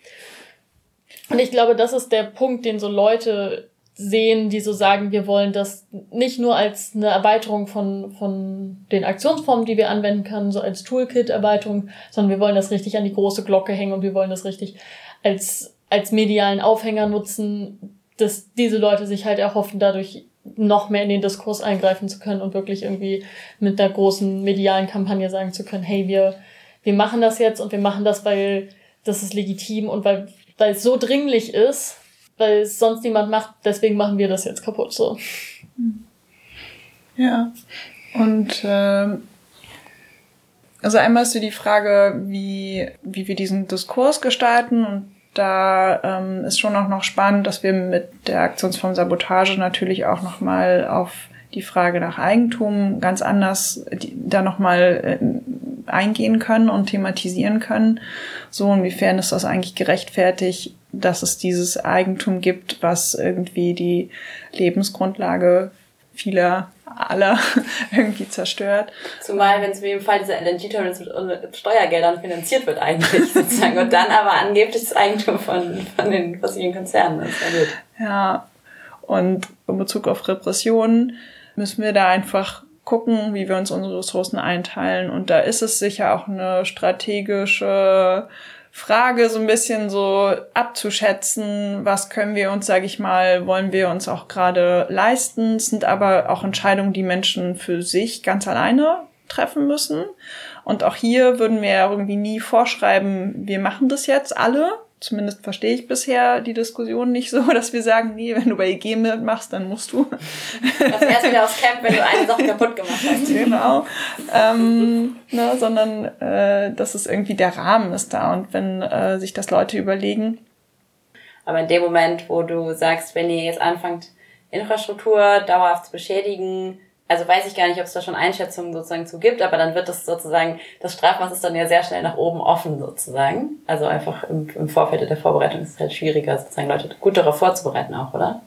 Und ich glaube, das ist der Punkt, den so Leute sehen, die so sagen, wir wollen das nicht nur als eine Erweiterung von, von den Aktionsformen, die wir anwenden können, so als Toolkit-Erweiterung, sondern wir wollen das richtig an die große Glocke hängen und wir wollen das richtig als, als medialen Aufhänger nutzen, dass diese Leute sich halt erhoffen, dadurch noch mehr in den Diskurs eingreifen zu können und wirklich irgendwie mit einer großen medialen Kampagne sagen zu können, hey, wir, wir machen das jetzt und wir machen das, weil das ist legitim und weil, weil es so dringlich ist, weil es sonst niemand macht, deswegen machen wir das jetzt kaputt, so. Ja. Und, ähm, also einmal ist die Frage, wie, wie wir diesen Diskurs gestalten und da ähm, ist schon auch noch spannend, dass wir mit der Aktionsform Sabotage natürlich auch nochmal auf die Frage nach Eigentum ganz anders die, da nochmal äh, eingehen können und thematisieren können. So, inwiefern ist das eigentlich gerechtfertigt, dass es dieses Eigentum gibt, was irgendwie die Lebensgrundlage vieler aller *laughs* irgendwie zerstört. Zumal, wenn es wie im Fall dieser LNG-Terminals mit Steuergeldern finanziert wird eigentlich *laughs* sozusagen und dann aber angeblich das Eigentum von, von den fossilen Konzernen ist. Ja, und in Bezug auf Repressionen müssen wir da einfach gucken, wie wir uns unsere Ressourcen einteilen. Und da ist es sicher auch eine strategische Frage, so ein bisschen so abzuschätzen, was können wir uns, sage ich mal, wollen wir uns auch gerade leisten. Es sind aber auch Entscheidungen, die Menschen für sich ganz alleine treffen müssen. Und auch hier würden wir irgendwie nie vorschreiben, wir machen das jetzt alle, zumindest verstehe ich bisher die Diskussion nicht so, *laughs* dass wir sagen, nee, wenn du bei EG mitmachst, dann musst du. Das erst wieder aufs Camp, wenn du eine Sache kaputt gemacht hast. *laughs* Genau. Ähm, ne, sondern äh, dass es irgendwie der Rahmen ist da und wenn äh, sich das Leute überlegen. Aber in dem Moment, wo du sagst, wenn ihr jetzt anfangt, Infrastruktur dauerhaft zu beschädigen, also weiß ich gar nicht, ob es da schon Einschätzungen sozusagen zu gibt, aber dann wird das sozusagen, das Strafmaß ist dann ja sehr schnell nach oben offen sozusagen. Also einfach im, im Vorfeld der Vorbereitung ist es halt schwieriger, sozusagen Leute gut darauf vorzubereiten auch, oder?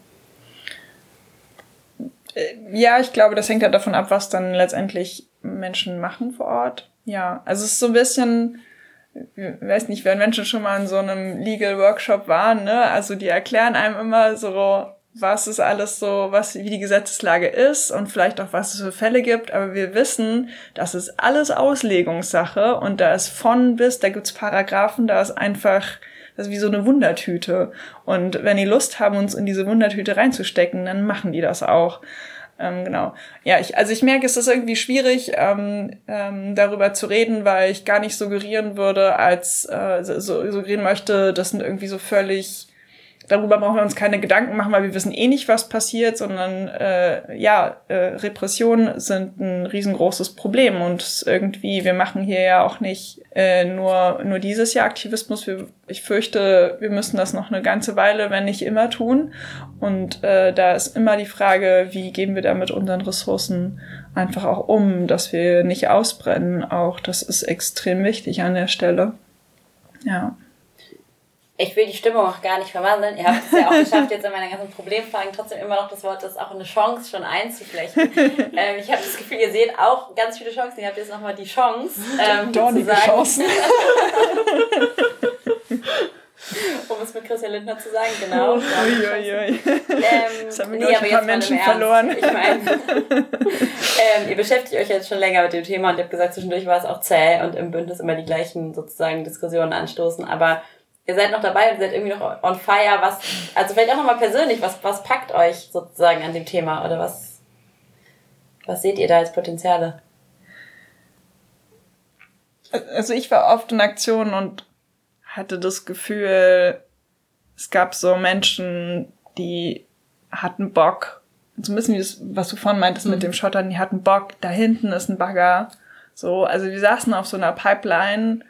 Äh, ja, ich glaube, das hängt halt davon ab, was dann letztendlich Menschen machen vor Ort. Ja, also es ist so ein bisschen, ich weiß nicht, wenn Menschen schon mal in so einem Legal Workshop waren, ne? Also die erklären einem immer so, was es alles so, was, wie die Gesetzeslage ist und vielleicht auch was es für Fälle gibt, aber wir wissen, das ist alles Auslegungssache und da ist von bis, da gibt's Paragraphen, da ist einfach, das ist wie so eine Wundertüte. Und wenn die Lust haben, uns in diese Wundertüte reinzustecken, dann machen die das auch. Ähm, genau. Ja, ich, also ich merke, es ist irgendwie schwierig, ähm, ähm, darüber zu reden, weil ich gar nicht suggerieren würde, als äh, so, suggerieren möchte, das sind irgendwie so völlig darüber brauchen wir uns keine Gedanken machen, weil wir wissen eh nicht, was passiert, sondern äh, ja, äh, Repressionen sind ein riesengroßes Problem und irgendwie, wir machen hier ja auch nicht äh, nur, nur dieses Jahr Aktivismus. Wir, ich fürchte, wir müssen das noch eine ganze Weile, wenn nicht immer tun. Und äh, da ist immer die Frage, wie gehen wir da mit unseren Ressourcen einfach auch um, dass wir nicht ausbrennen. Auch das ist extrem wichtig an der Stelle. Ja ich will die Stimmung auch gar nicht verwandeln. Ihr habt es ja auch *laughs* geschafft, jetzt in meiner ganzen Problemfragen trotzdem immer noch das Wort, das ist auch eine Chance schon einzuflechten. *laughs* ähm, ich habe das Gefühl, ihr seht auch ganz viele Chancen. Ihr habt jetzt nochmal die Chance, ähm, Dornige Chancen. *laughs* um es mit Christian Lindner zu sagen, genau. Uiuiui. Ähm, das haben wir, nee, ein paar Menschen verloren. Ich meine, ähm, ihr beschäftigt euch jetzt schon länger mit dem Thema und ihr habt gesagt, zwischendurch war es auch zäh und im Bündnis immer die gleichen sozusagen Diskussionen anstoßen, aber ihr seid noch dabei und seid irgendwie noch on fire. Was, also vielleicht auch nochmal persönlich, was, was packt euch sozusagen an dem Thema oder was, was seht ihr da als Potenziale? Also ich war oft in Aktionen und hatte das Gefühl, es gab so Menschen, die hatten Bock, so ein bisschen wie das, was du vorhin meintest mhm. mit dem Schottern, die hatten Bock, da hinten ist ein Bagger. So, also wir saßen auf so einer Pipeline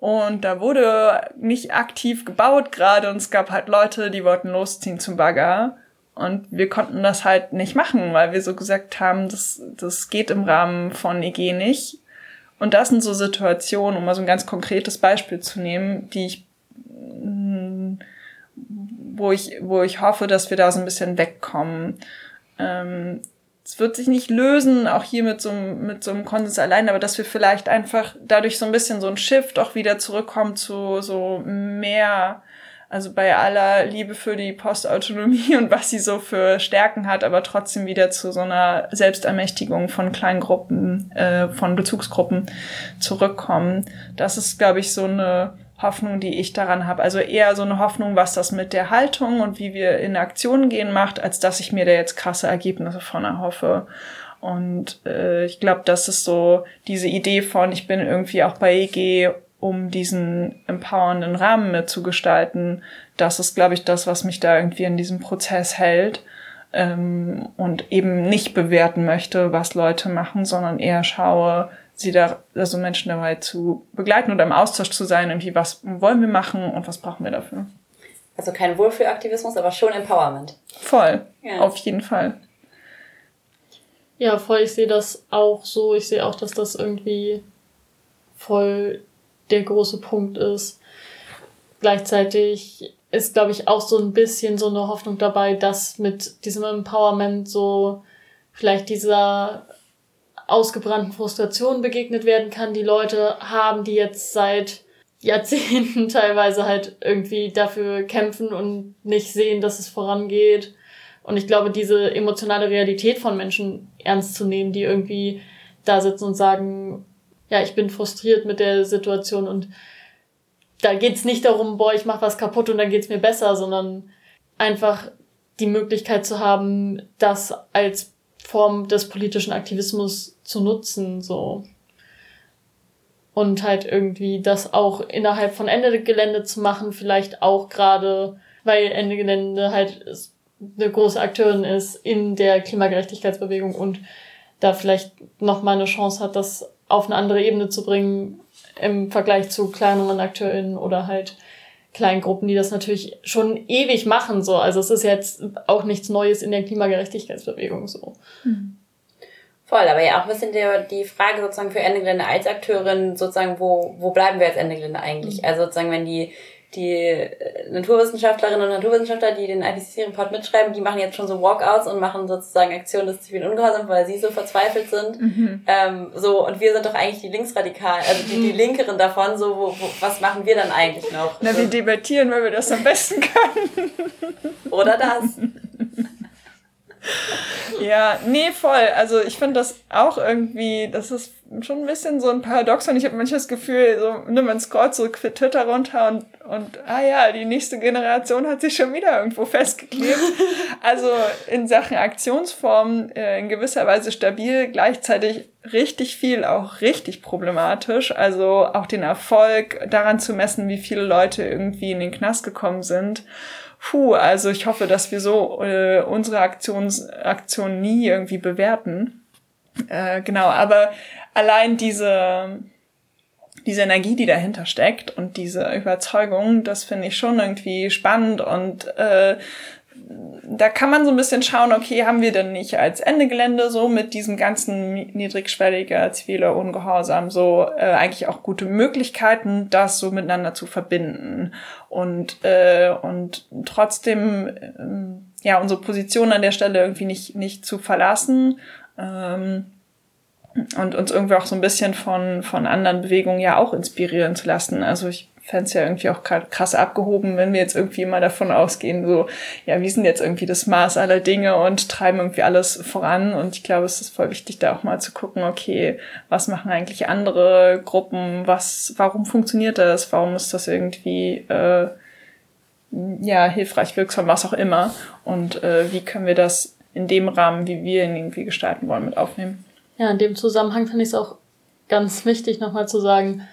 und da wurde nicht aktiv gebaut gerade und es gab halt Leute, die wollten losziehen zum Bagger. Und wir konnten das halt nicht machen, weil wir so gesagt haben, das, das geht im Rahmen von EG nicht. und das sind so Situationen, um mal so ein ganz konkretes Beispiel zu nehmen, die ich, mm, wo ich, wo ich hoffe, dass wir da so ein bisschen wegkommen. Ähm, es wird sich nicht lösen, auch hier mit so, mit so einem Konsens allein, aber dass wir vielleicht einfach dadurch so ein bisschen so ein Shift auch wieder zurückkommen zu so mehr also bei aller Liebe für die Postautonomie *laughs* und was sie so für Stärken hat, aber trotzdem wieder zu so einer Selbstermächtigung von Kleingruppen, äh, von Bezugsgruppen zurückkommen. Das ist, glaube ich, so eine Hoffnung, die ich daran habe. Also eher so eine Hoffnung, was das mit der Haltung und wie wir in Aktionen gehen macht, als dass ich mir da jetzt krasse Ergebnisse von erhoffe. Und äh, ich glaube, das ist so diese Idee von, ich bin irgendwie auch bei EG um diesen empowernden Rahmen mitzugestalten, das ist, glaube ich, das, was mich da irgendwie in diesem Prozess hält ähm, und eben nicht bewerten möchte, was Leute machen, sondern eher schaue, sie da, also Menschen dabei zu begleiten oder im Austausch zu sein, irgendwie, was wollen wir machen und was brauchen wir dafür. Also kein Wohlfühlaktivismus, aber schon Empowerment. Voll, ja. auf jeden Fall. Ja, voll, ich sehe das auch so. Ich sehe auch, dass das irgendwie voll der große Punkt ist. Gleichzeitig ist, glaube ich, auch so ein bisschen so eine Hoffnung dabei, dass mit diesem Empowerment so vielleicht dieser ausgebrannten Frustration begegnet werden kann, die Leute haben, die jetzt seit Jahrzehnten *laughs* teilweise halt irgendwie dafür kämpfen und nicht sehen, dass es vorangeht. Und ich glaube, diese emotionale Realität von Menschen ernst zu nehmen, die irgendwie da sitzen und sagen, ja, ich bin frustriert mit der Situation und da geht's nicht darum, boah, ich mach was kaputt und dann geht's mir besser, sondern einfach die Möglichkeit zu haben, das als Form des politischen Aktivismus zu nutzen, so. Und halt irgendwie das auch innerhalb von Ende Gelände zu machen, vielleicht auch gerade, weil Ende Gelände halt eine große Akteurin ist in der Klimagerechtigkeitsbewegung und da vielleicht nochmal eine Chance hat, das auf eine andere Ebene zu bringen im Vergleich zu kleineren AkteurInnen oder halt kleinen Gruppen, die das natürlich schon ewig machen, so. Also es ist jetzt auch nichts Neues in der Klimagerechtigkeitsbewegung, so. Mhm. Voll, aber ja auch ein bisschen der, die Frage sozusagen für Ende Gelände als Akteurin sozusagen, wo, wo bleiben wir als Ende Gelände eigentlich? Mhm. Also sozusagen, wenn die die äh, Naturwissenschaftlerinnen und Naturwissenschaftler, die den IPCC-Report mitschreiben, die machen jetzt schon so Walkouts und machen sozusagen Aktionen des zivilen Ungehorsams, weil sie so verzweifelt sind. Mhm. Ähm, so, und wir sind doch eigentlich die Linksradikalen, also die, die Linkeren davon, so, wo, wo, was machen wir dann eigentlich noch? Na, wir debattieren, weil wir das am besten können. Oder das. *laughs* *laughs* ja, nee, voll. Also ich finde das auch irgendwie, das ist schon ein bisschen so ein Paradox und ich habe manchmal das Gefühl, so, ne, man scrollt so Twitter runter und, und, ah ja, die nächste Generation hat sich schon wieder irgendwo festgeklebt. *laughs* also in Sachen Aktionsform äh, in gewisser Weise stabil, gleichzeitig richtig viel auch richtig problematisch. Also auch den Erfolg daran zu messen, wie viele Leute irgendwie in den Knast gekommen sind puh, also ich hoffe, dass wir so äh, unsere Aktions, Aktion nie irgendwie bewerten. Äh, genau, aber allein diese, diese Energie, die dahinter steckt und diese Überzeugung, das finde ich schon irgendwie spannend und äh, da kann man so ein bisschen schauen, okay, haben wir denn nicht als Ende Gelände so mit diesem ganzen niedrigschwelliger ziviler Ungehorsam so äh, eigentlich auch gute Möglichkeiten, das so miteinander zu verbinden und äh, und trotzdem äh, ja unsere Position an der Stelle irgendwie nicht nicht zu verlassen ähm, und uns irgendwie auch so ein bisschen von von anderen Bewegungen ja auch inspirieren zu lassen. Also ich fände es ja irgendwie auch krass abgehoben, wenn wir jetzt irgendwie mal davon ausgehen, so, ja, wir sind jetzt irgendwie das Maß aller Dinge und treiben irgendwie alles voran. Und ich glaube, es ist voll wichtig, da auch mal zu gucken, okay, was machen eigentlich andere Gruppen, was, warum funktioniert das, warum ist das irgendwie, äh, ja, hilfreich, wirksam, was auch immer. Und äh, wie können wir das in dem Rahmen, wie wir ihn irgendwie gestalten wollen, mit aufnehmen. Ja, in dem Zusammenhang finde ich es auch ganz wichtig, nochmal zu sagen,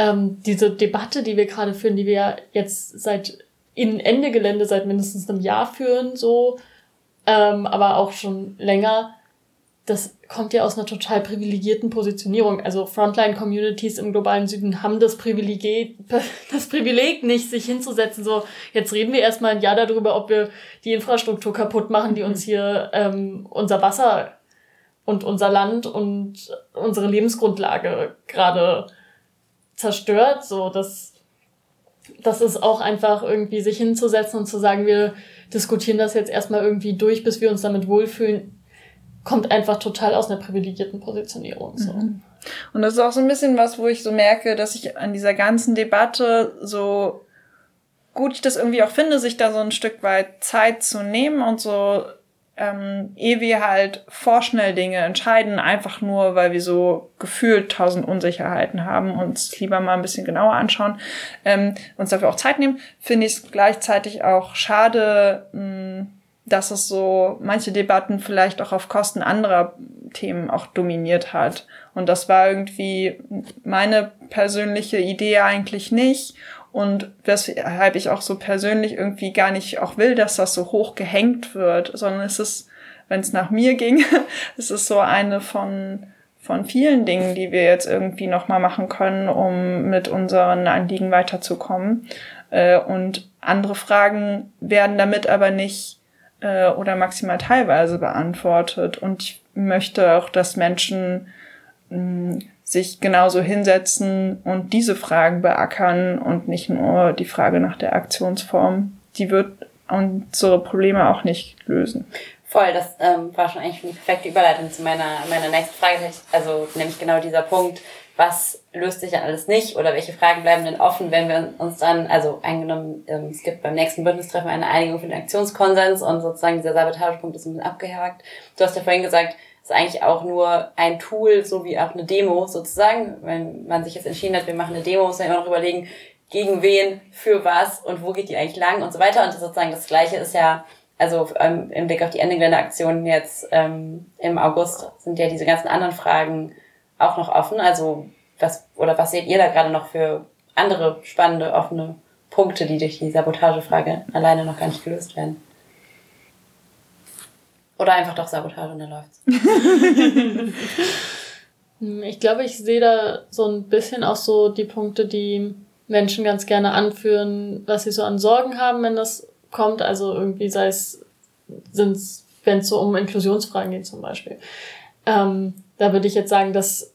ähm, diese Debatte, die wir gerade führen, die wir jetzt seit in Ende Gelände seit mindestens einem Jahr führen, so, ähm, aber auch schon länger, das kommt ja aus einer total privilegierten Positionierung. Also Frontline-Communities im globalen Süden haben das Privileg, *laughs* das Privileg nicht, sich hinzusetzen, so, jetzt reden wir erstmal ein Jahr darüber, ob wir die Infrastruktur kaputt machen, die uns hier ähm, unser Wasser und unser Land und unsere Lebensgrundlage gerade zerstört. So, dass das ist auch einfach irgendwie sich hinzusetzen und zu sagen, wir diskutieren das jetzt erstmal irgendwie durch, bis wir uns damit wohlfühlen, kommt einfach total aus einer privilegierten Positionierung. So. Mhm. Und das ist auch so ein bisschen was, wo ich so merke, dass ich an dieser ganzen Debatte so gut ich das irgendwie auch finde, sich da so ein Stück weit Zeit zu nehmen und so ähm, ehe wir halt vorschnell Dinge entscheiden, einfach nur, weil wir so gefühlt tausend Unsicherheiten haben, uns lieber mal ein bisschen genauer anschauen, ähm, uns dafür auch Zeit nehmen, finde ich es gleichzeitig auch schade, mh, dass es so manche Debatten vielleicht auch auf Kosten anderer Themen auch dominiert hat. Und das war irgendwie meine persönliche Idee eigentlich nicht. Und weshalb ich auch so persönlich irgendwie gar nicht auch will, dass das so hoch gehängt wird, sondern es ist, wenn es nach mir ging, *laughs* es ist so eine von, von vielen Dingen, die wir jetzt irgendwie nochmal machen können, um mit unseren Anliegen weiterzukommen. Äh, und andere Fragen werden damit aber nicht äh, oder maximal teilweise beantwortet. Und ich möchte auch, dass Menschen mh, sich genauso hinsetzen und diese Fragen beackern und nicht nur die Frage nach der Aktionsform. Die wird unsere Probleme auch nicht lösen. Voll, das ähm, war schon eigentlich eine perfekte Überleitung zu meiner, meiner nächsten Frage. Also nämlich genau dieser Punkt, was löst sich ja alles nicht oder welche Fragen bleiben denn offen, wenn wir uns dann, also eingenommen, ähm, es gibt beim nächsten Bündnistreffen eine Einigung für den Aktionskonsens und sozusagen dieser Sabotagepunkt ist ein bisschen abgehakt. Du hast ja vorhin gesagt, ist eigentlich auch nur ein Tool, so wie auch eine Demo sozusagen. Wenn man sich jetzt entschieden hat, wir machen eine Demo, muss man immer noch überlegen, gegen wen, für was und wo geht die eigentlich lang und so weiter. Und sozusagen das Gleiche ist ja, also ähm, im Blick auf die Ende-Aktionen jetzt ähm, im August sind ja diese ganzen anderen Fragen auch noch offen. Also was oder was seht ihr da gerade noch für andere spannende, offene Punkte, die durch die Sabotagefrage alleine noch gar nicht gelöst werden? Oder einfach doch Sabotage und dann läuft's. *laughs* ich glaube, ich sehe da so ein bisschen auch so die Punkte, die Menschen ganz gerne anführen, was sie so an Sorgen haben, wenn das kommt. Also irgendwie sei es, sind's, wenn es so um Inklusionsfragen geht zum Beispiel. Ähm, da würde ich jetzt sagen, dass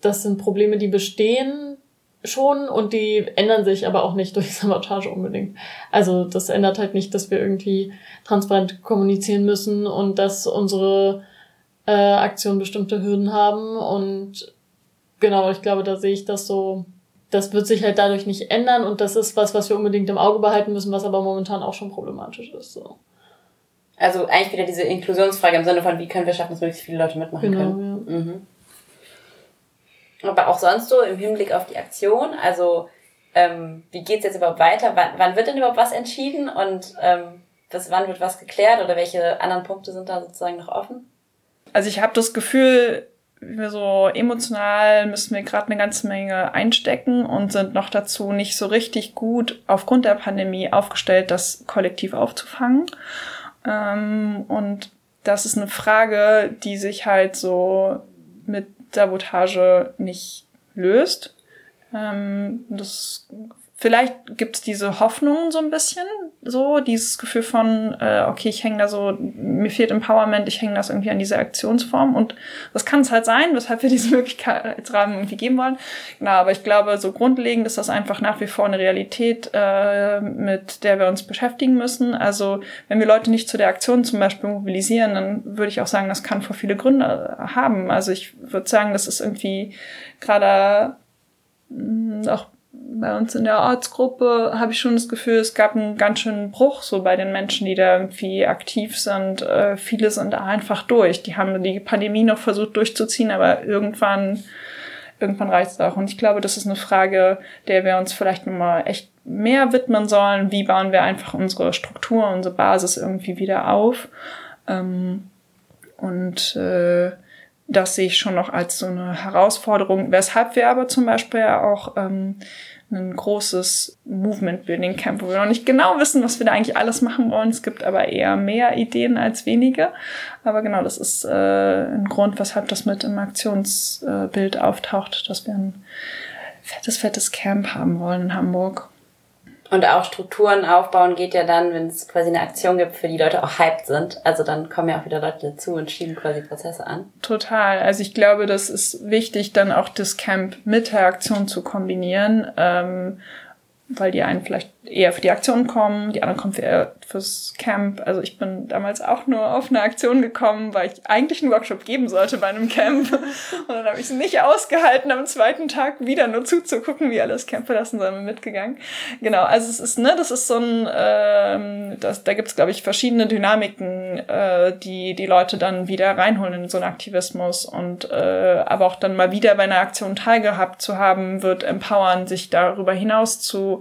das sind Probleme, die bestehen, schon und die ändern sich aber auch nicht *laughs* durch Sabotage unbedingt. Also das ändert halt nicht, dass wir irgendwie transparent kommunizieren müssen und dass unsere äh, Aktionen bestimmte Hürden haben und genau, ich glaube, da sehe ich das so, das wird sich halt dadurch nicht ändern und das ist was, was wir unbedingt im Auge behalten müssen, was aber momentan auch schon problematisch ist. So. Also eigentlich wieder diese Inklusionsfrage im Sinne von, wie können wir schaffen, dass möglichst viele Leute mitmachen genau, können. Ja. Mhm aber auch sonst so im Hinblick auf die Aktion. Also ähm, wie geht's jetzt überhaupt weiter? Wann, wann wird denn überhaupt was entschieden und ähm, bis wann wird was geklärt oder welche anderen Punkte sind da sozusagen noch offen? Also ich habe das Gefühl, wir so emotional müssen wir gerade eine ganze Menge einstecken und sind noch dazu nicht so richtig gut aufgrund der Pandemie aufgestellt, das kollektiv aufzufangen. Ähm, und das ist eine Frage, die sich halt so mit Sabotage nicht löst. Ähm, das vielleicht gibt's diese Hoffnung so ein bisschen, so dieses Gefühl von, äh, okay, ich hänge da so, mir fehlt Empowerment, ich hänge das irgendwie an dieser Aktionsform und das kann es halt sein, weshalb wir *laughs* diese Möglichkeitsrahmen irgendwie geben wollen. Genau, aber ich glaube, so grundlegend ist das einfach nach wie vor eine Realität, äh, mit der wir uns beschäftigen müssen. Also wenn wir Leute nicht zu der Aktion zum Beispiel mobilisieren, dann würde ich auch sagen, das kann vor viele Gründe haben. Also ich würde sagen, das ist irgendwie gerade mm, auch bei uns in der Ortsgruppe habe ich schon das Gefühl, es gab einen ganz schönen Bruch so bei den Menschen, die da irgendwie aktiv sind. Äh, viele sind einfach durch. Die haben die Pandemie noch versucht durchzuziehen, aber irgendwann, irgendwann reicht es auch. Und ich glaube, das ist eine Frage, der wir uns vielleicht nochmal echt mehr widmen sollen. Wie bauen wir einfach unsere Struktur, unsere Basis irgendwie wieder auf? Ähm, und äh, das sehe ich schon noch als so eine Herausforderung, weshalb wir aber zum Beispiel auch ähm, ein großes Movement Building Camp, wo wir noch nicht genau wissen, was wir da eigentlich alles machen wollen. Es gibt aber eher mehr Ideen als wenige. Aber genau, das ist äh, ein Grund, weshalb das mit im Aktionsbild auftaucht, dass wir ein fettes, fettes Camp haben wollen in Hamburg. Und auch Strukturen aufbauen geht ja dann, wenn es quasi eine Aktion gibt, für die Leute auch hyped sind. Also dann kommen ja auch wieder Leute dazu und schieben quasi Prozesse an. Total. Also ich glaube, das ist wichtig, dann auch das Camp mit der Aktion zu kombinieren. Ähm, weil die einen vielleicht eher für die Aktion kommen, die anderen kommen für, fürs Camp. Also ich bin damals auch nur auf eine Aktion gekommen, weil ich eigentlich einen Workshop geben sollte bei einem Camp. *laughs* Und dann habe ich es nicht ausgehalten, am zweiten Tag wieder nur zuzugucken, wie alles Camp verlassen, sondern mitgegangen. Genau, also es ist, ne, das ist so ein, ähm, das, da gibt's glaube ich, verschiedene Dynamiken, äh, die die Leute dann wieder reinholen in so einen Aktivismus. Und äh, aber auch dann mal wieder bei einer Aktion teilgehabt zu haben, wird empowern, sich darüber hinaus zu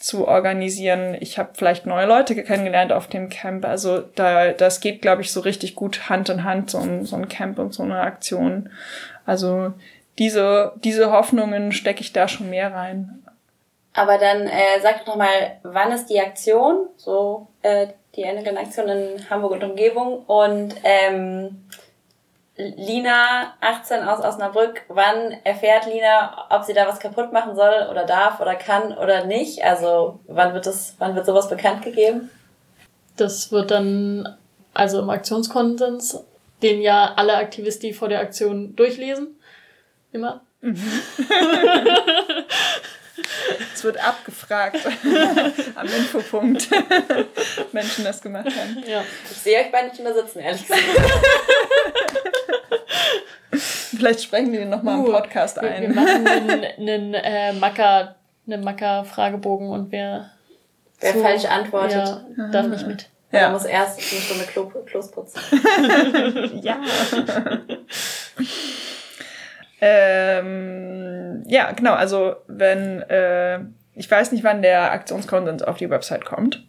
zu organisieren. Ich habe vielleicht neue Leute kennengelernt auf dem Camp. Also da, das geht, glaube ich, so richtig gut Hand in Hand, so ein, so ein Camp und so eine Aktion. Also diese, diese Hoffnungen stecke ich da schon mehr rein. Aber dann äh, sag doch mal, wann ist die Aktion? So äh, die Engeln-Aktion in Hamburg und Umgebung. Und ähm, Lina, 18 aus Osnabrück, wann erfährt Lina, ob sie da was kaputt machen soll oder darf oder kann oder nicht? Also wann wird das, wann wird sowas bekannt gegeben? Das wird dann also im Aktionskonsens, den ja alle Aktivisten vor der Aktion durchlesen. Immer. *laughs* Es wird abgefragt *laughs* am Infopunkt. Menschen das gemacht haben. Ja. Ich sehe euch beide nicht mehr sitzen, ehrlich gesagt. *laughs* Vielleicht sprechen wir den nochmal uh, im Podcast ein. Wir, wir machen einen, einen äh, Macker, einen Macker-Fragebogen und wer, wer so, falsch antwortet, ja, darf nicht mit. Ja. Er muss erst eine Stunde Klo, Klos putzen. *laughs* ja. ähm, ja, genau. Also wenn äh, ich weiß nicht, wann der Aktionskonsens auf die Website kommt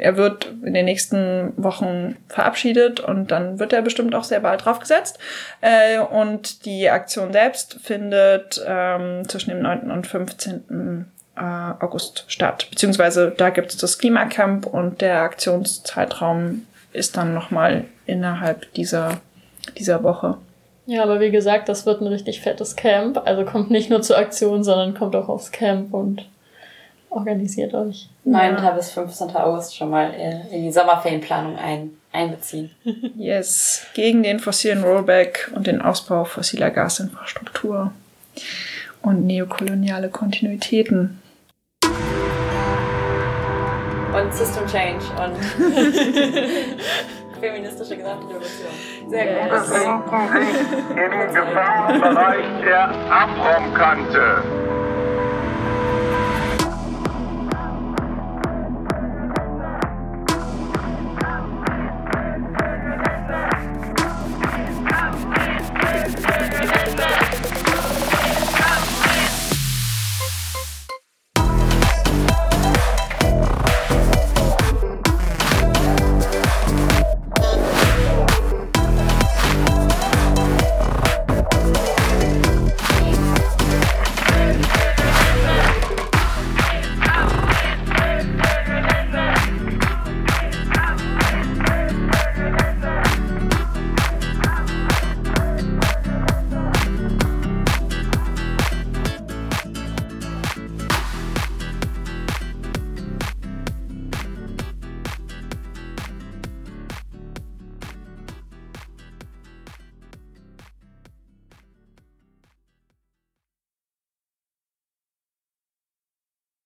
er wird in den nächsten Wochen verabschiedet und dann wird er bestimmt auch sehr bald draufgesetzt. Äh, und die Aktion selbst findet ähm, zwischen dem 9. und 15. Äh, August statt. Beziehungsweise da gibt es das Klimacamp und der Aktionszeitraum ist dann nochmal innerhalb dieser, dieser Woche. Ja, aber wie gesagt, das wird ein richtig fettes Camp. Also kommt nicht nur zur Aktion, sondern kommt auch aufs Camp und organisiert euch. 9. Ja. bis 15. August schon mal in die Sommerferienplanung ein, einbeziehen. *laughs* Yes, gegen den fossilen Rollback und den Ausbau fossiler Gasinfrastruktur und neokoloniale Kontinuitäten. Und System Change und *laughs* feministische Gesamtrevolution. Sehr gut. Wir befinden sich im Gefahrenbereich der Abraumkante.